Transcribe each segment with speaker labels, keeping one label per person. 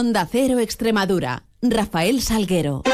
Speaker 1: Onda Cero Extremadura. Rafael Salguero.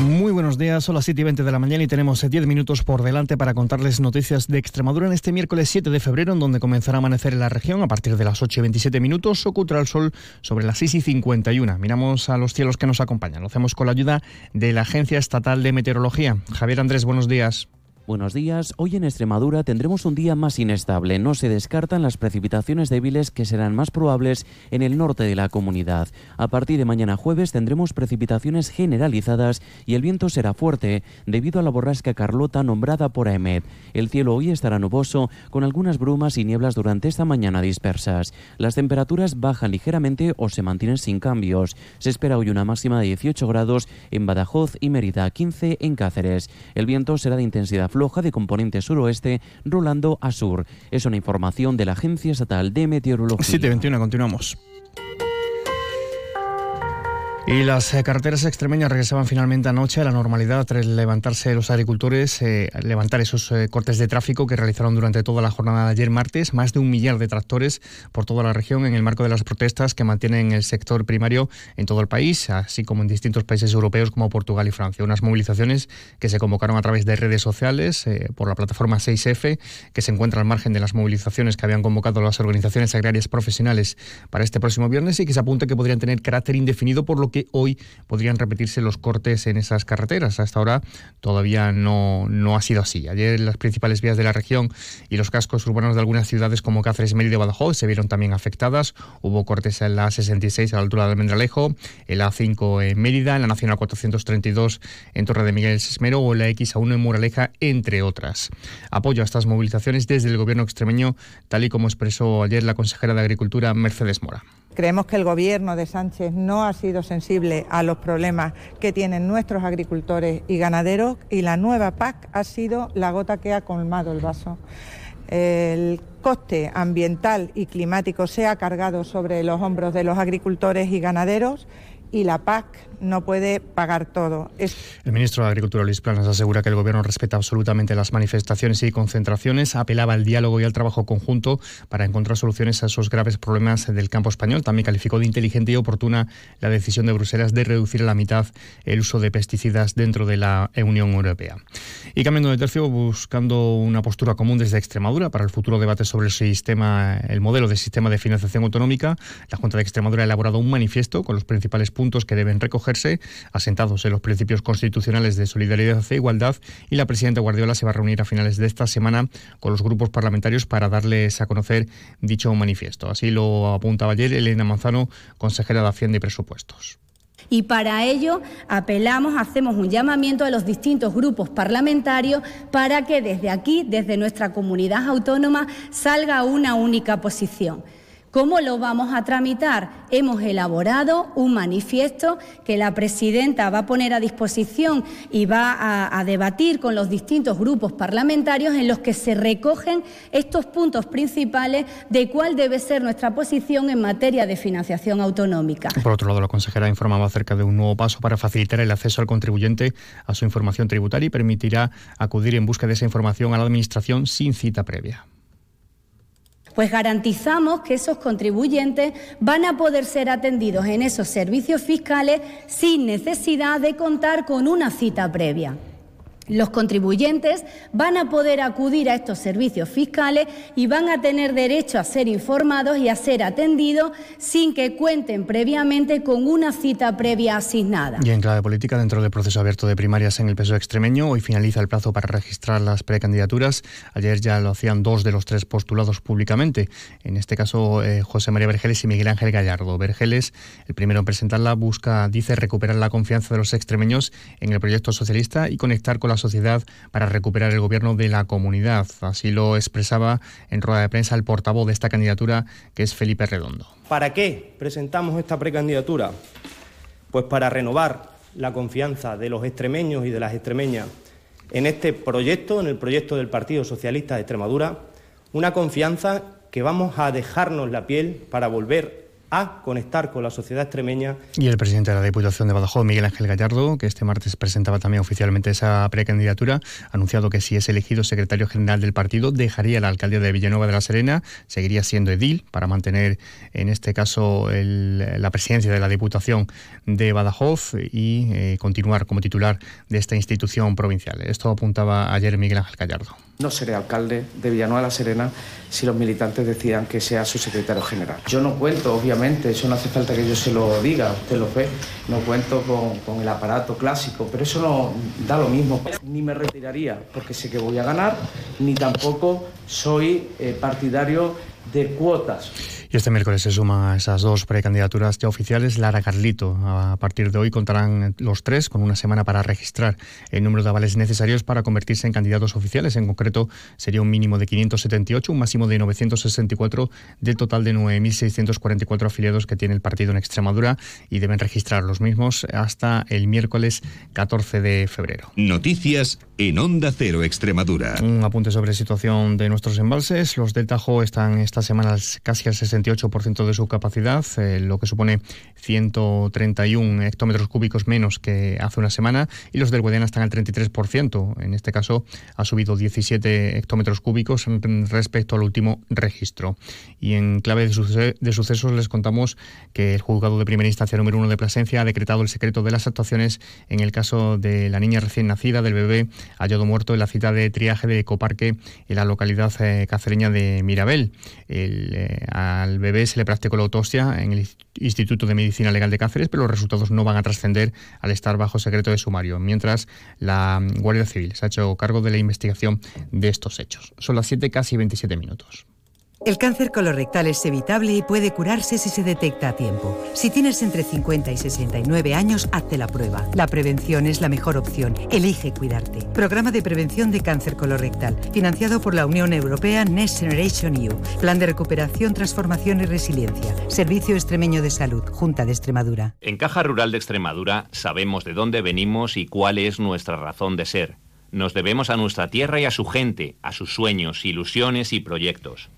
Speaker 2: Muy buenos días, son las 7 y 20 de la mañana y tenemos 10 minutos por delante para contarles noticias de Extremadura en este miércoles 7 de febrero, en donde comenzará a amanecer en la región a partir de las 8 y 27 minutos, ocultará el sol sobre las 6 y 51. Miramos a los cielos que nos acompañan. Lo hacemos con la ayuda de la Agencia Estatal de Meteorología. Javier Andrés, buenos días.
Speaker 3: Buenos días. Hoy en Extremadura tendremos un día más inestable. No se descartan las precipitaciones débiles que serán más probables en el norte de la comunidad. A partir de mañana jueves tendremos precipitaciones generalizadas y el viento será fuerte debido a la borrasca Carlota nombrada por AEMET. El cielo hoy estará nuboso con algunas brumas y nieblas durante esta mañana dispersas. Las temperaturas bajan ligeramente o se mantienen sin cambios. Se espera hoy una máxima de 18 grados en Badajoz y Mérida, 15 en Cáceres. El viento será de intensidad floja de componente suroeste rolando a sur. Es una información de la Agencia Estatal de Meteorología.
Speaker 2: 721, continuamos. Y las eh, carreteras extremeñas regresaban finalmente anoche a la normalidad tras levantarse los agricultores, eh, levantar esos eh, cortes de tráfico que realizaron durante toda la jornada de ayer martes. Más de un millar de tractores por toda la región en el marco de las protestas que mantienen el sector primario en todo el país, así como en distintos países europeos como Portugal y Francia. Unas movilizaciones que se convocaron a través de redes sociales por la plataforma 6F, que se encuentra al margen de las movilizaciones que habían convocado las organizaciones agrarias profesionales para este próximo viernes y que se apunta que podrían tener carácter indefinido, por lo que hoy podrían repetirse los cortes en esas carreteras. Hasta ahora todavía no, no ha sido así. Ayer las principales vías de la región y los cascos urbanos de algunas ciudades como Cáceres, Mérida y Badajoz se vieron también afectadas. Hubo cortes en la 66 a la altura de Almendralejo, en la A5 en Mérida, en la Nacional 432 en Torre de Miguel Sesmero o en la X1 en Moraleja, entre otras. Apoyo a estas movilizaciones desde el gobierno extremeño, tal y como expresó ayer la consejera de Agricultura, Mercedes Mora.
Speaker 4: Creemos que el gobierno de Sánchez no ha sido sensible a los problemas que tienen nuestros agricultores y ganaderos y la nueva PAC ha sido la gota que ha colmado el vaso. El coste ambiental y climático se ha cargado sobre los hombros de los agricultores y ganaderos y la PAC no puede pagar todo.
Speaker 2: El ministro de Agricultura, Luis Planas, asegura que el Gobierno respeta absolutamente las manifestaciones y concentraciones, apelaba al diálogo y al trabajo conjunto para encontrar soluciones a esos graves problemas del campo español. También calificó de inteligente y oportuna la decisión de Bruselas de reducir a la mitad el uso de pesticidas dentro de la Unión Europea. Y cambiando de tercio, buscando una postura común desde Extremadura para el futuro debate sobre el sistema, el modelo de sistema de financiación autonómica, la Junta de Extremadura ha elaborado un manifiesto con los principales puntos que deben recoger asentados en los principios constitucionales de solidaridad e igualdad, y la presidenta Guardiola se va a reunir a finales de esta semana con los grupos parlamentarios para darles a conocer dicho manifiesto. Así lo apuntaba ayer Elena Manzano, consejera de Hacienda y Presupuestos.
Speaker 5: Y para ello apelamos, hacemos un llamamiento a los distintos grupos parlamentarios para que desde aquí, desde nuestra comunidad autónoma, salga una única posición. ¿Cómo lo vamos a tramitar? Hemos elaborado un manifiesto que la presidenta va a poner a disposición y va a, debatir con los distintos grupos parlamentarios en los que se recogen estos puntos principales de cuál debe ser nuestra posición en materia de financiación autonómica.
Speaker 2: Por otro lado, la consejera ha informado acerca de un nuevo paso para facilitar el acceso al contribuyente a su información tributaria y permitirá acudir en busca de esa información a la Administración sin cita previa
Speaker 5: pues garantizamos que esos contribuyentes van a poder ser atendidos en esos servicios fiscales sin necesidad de contar con una cita previa. Los contribuyentes van a poder acudir a estos servicios fiscales y van a tener derecho a ser informados y a ser atendidos sin que cuenten previamente con una cita previa asignada.
Speaker 2: Y en clave política, dentro del proceso abierto de primarias en el peso extremeño, hoy finaliza el plazo para registrar las precandidaturas. Ayer ya lo hacían dos de los tres postulados públicamente. En este caso, eh, José María Vergeles y Miguel Ángel Gallardo. Vergeles, el primero en presentarla, busca, dice, recuperar la confianza de los extremeños en el proyecto socialista y conectar con la sociedad para recuperar el gobierno de la comunidad. Así lo expresaba en rueda de prensa el portavoz de esta candidatura, que es Felipe Redondo.
Speaker 6: ¿Para qué presentamos esta precandidatura? Pues para renovar la confianza de los extremeños y de las extremeñas en este proyecto, en el proyecto del Partido Socialista de Extremadura, una confianza que vamos a dejarnos la piel para volver a conectar con la sociedad extremeña.
Speaker 2: Y el presidente de la Diputación de Badajoz, Miguel Ángel Gallardo, que este martes presentaba también oficialmente esa precandidatura, ha anunciado que si es elegido secretario general del partido, dejaría la alcaldía de Villanueva de la Serena, seguiría siendo edil para mantener, en este caso, la presidencia de la Diputación de Badajoz y eh, continuar como titular de esta institución provincial. Esto apuntaba ayer Miguel Ángel Gallardo.
Speaker 7: No seré alcalde de Villanueva de la Serena si los militantes decidan que sea su secretario general. Yo no cuento, obviamente, eso no hace falta que yo se lo diga, usted lo ve, no cuento con, el aparato clásico, pero eso no da lo mismo. Ni me retiraría porque sé que voy a ganar, ni tampoco soy eh, partidario de cuotas.
Speaker 2: Y este miércoles se suman a esas dos precandidaturas ya oficiales. Lara Carlito, a partir de hoy contarán los tres con una semana para registrar el número de avales necesarios para convertirse en candidatos oficiales. En concreto, sería un mínimo de 578, un máximo de 964 del total de 9.644 afiliados que tiene el partido en Extremadura y deben registrar los mismos hasta el miércoles 14 de febrero.
Speaker 8: Noticias en Onda Cero Extremadura.
Speaker 2: Un apunte sobre la situación de nuestros embalses. Los del Tajo están esta semana casi al 68% de su capacidad, eh, lo que supone 131 hectómetros cúbicos menos que hace una semana, y los del Guadiana están al 33%. En este caso ha subido 17 hectómetros cúbicos respecto al último registro. Y en clave de, sucesos les contamos que el juzgado de primera instancia número uno de Plasencia ha decretado el secreto de las actuaciones en el caso de la niña recién nacida, del bebé hallado muerto en la cita de triaje de Ecoparque en la localidad eh, cacereña de Mirabel. Eh, al bebé se le practicó la autopsia en el Instituto de Medicina Legal de Cáceres, pero los resultados no van a trascender al estar bajo secreto de sumario, mientras la Guardia Civil se ha hecho cargo de la investigación de estos hechos. Son las 7 casi 27 minutos.
Speaker 9: El cáncer colorectal es evitable y puede curarse si se detecta a tiempo. Si tienes entre 50 y 69 años, hazte la prueba. La prevención es la mejor opción. Elige cuidarte. Programa de prevención de cáncer colorectal, financiado por la Unión Europea Next Generation EU. Plan de recuperación, transformación y resiliencia. Servicio Extremeño de Salud, Junta de Extremadura.
Speaker 10: En Caja Rural de Extremadura sabemos de dónde venimos y cuál es nuestra razón de ser. Nos debemos a nuestra tierra y a su gente, a sus sueños, ilusiones y proyectos.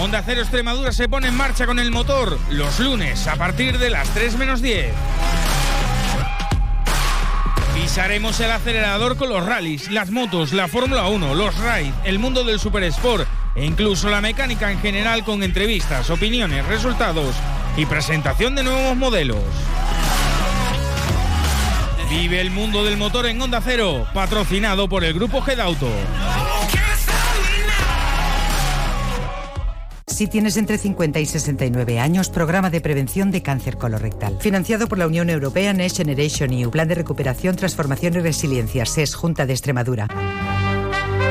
Speaker 11: Onda Cero Extremadura se pone en marcha con el motor los lunes a partir de las 3 menos 10. Pisaremos el acelerador con los rallies, las motos, la Fórmula 1, los rides, el mundo del super sport e incluso la mecánica en general con entrevistas, opiniones, resultados y presentación de nuevos modelos. Vive el mundo del motor en Onda Cero, patrocinado por el grupo Gedauto.
Speaker 9: Si tienes entre 50 y 69 años, programa de prevención de cáncer colorectal. Financiado por la Unión Europea Next Generation EU, Plan de Recuperación, Transformación y Resiliencia, SES, Junta de Extremadura.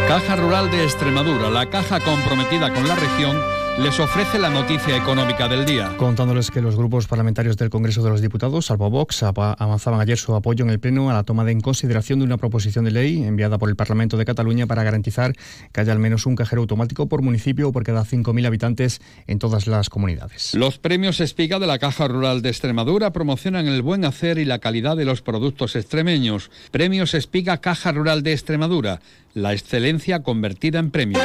Speaker 12: Caja Rural de Extremadura, la caja comprometida con la región les ofrece la noticia económica del día.
Speaker 2: Contándoles que los grupos parlamentarios del Congreso de los Diputados, salvo Vox, avanzaban ayer su apoyo en el Pleno a la toma de en consideración de una proposición de ley enviada por el Parlamento de Cataluña para garantizar que haya al menos un cajero automático por municipio o por cada 5.000 habitantes en todas las comunidades.
Speaker 12: Los premios Espiga de la Caja Rural de Extremadura promocionan el buen hacer y la calidad de los productos extremeños. Premios Espiga Caja Rural de Extremadura, la excelencia convertida en premio.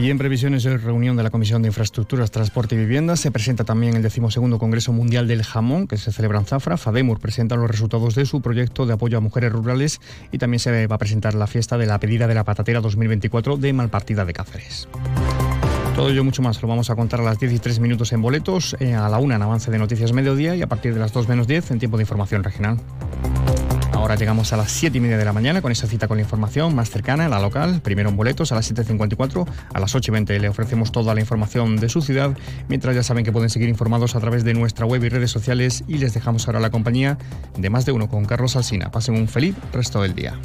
Speaker 2: Y en previsiones de reunión de la Comisión de Infraestructuras, Transporte y Vivienda se presenta también el decimosegundo Congreso Mundial del Jamón, que se celebra en Zafra. FADEMUR presenta los resultados de su proyecto de apoyo a mujeres rurales y también se va a presentar la fiesta de la pedida de la patatera 2024 de Malpartida de Cáceres. Todo ello mucho más lo vamos a contar a las 10 y 3 minutos en boletos, eh, a la 1 en avance de noticias mediodía y a partir de las 2 menos 10 en tiempo de información regional. Ahora llegamos a las 7 y media de la mañana con esa cita con la información más cercana, la local. Primero en boletos a las 7.54, a las 8 y 20 le ofrecemos toda la información de su ciudad, mientras ya saben que pueden seguir informados a través de nuestra web y redes sociales y les dejamos ahora la compañía de más de uno con Carlos Alsina. Pasen un feliz resto del día.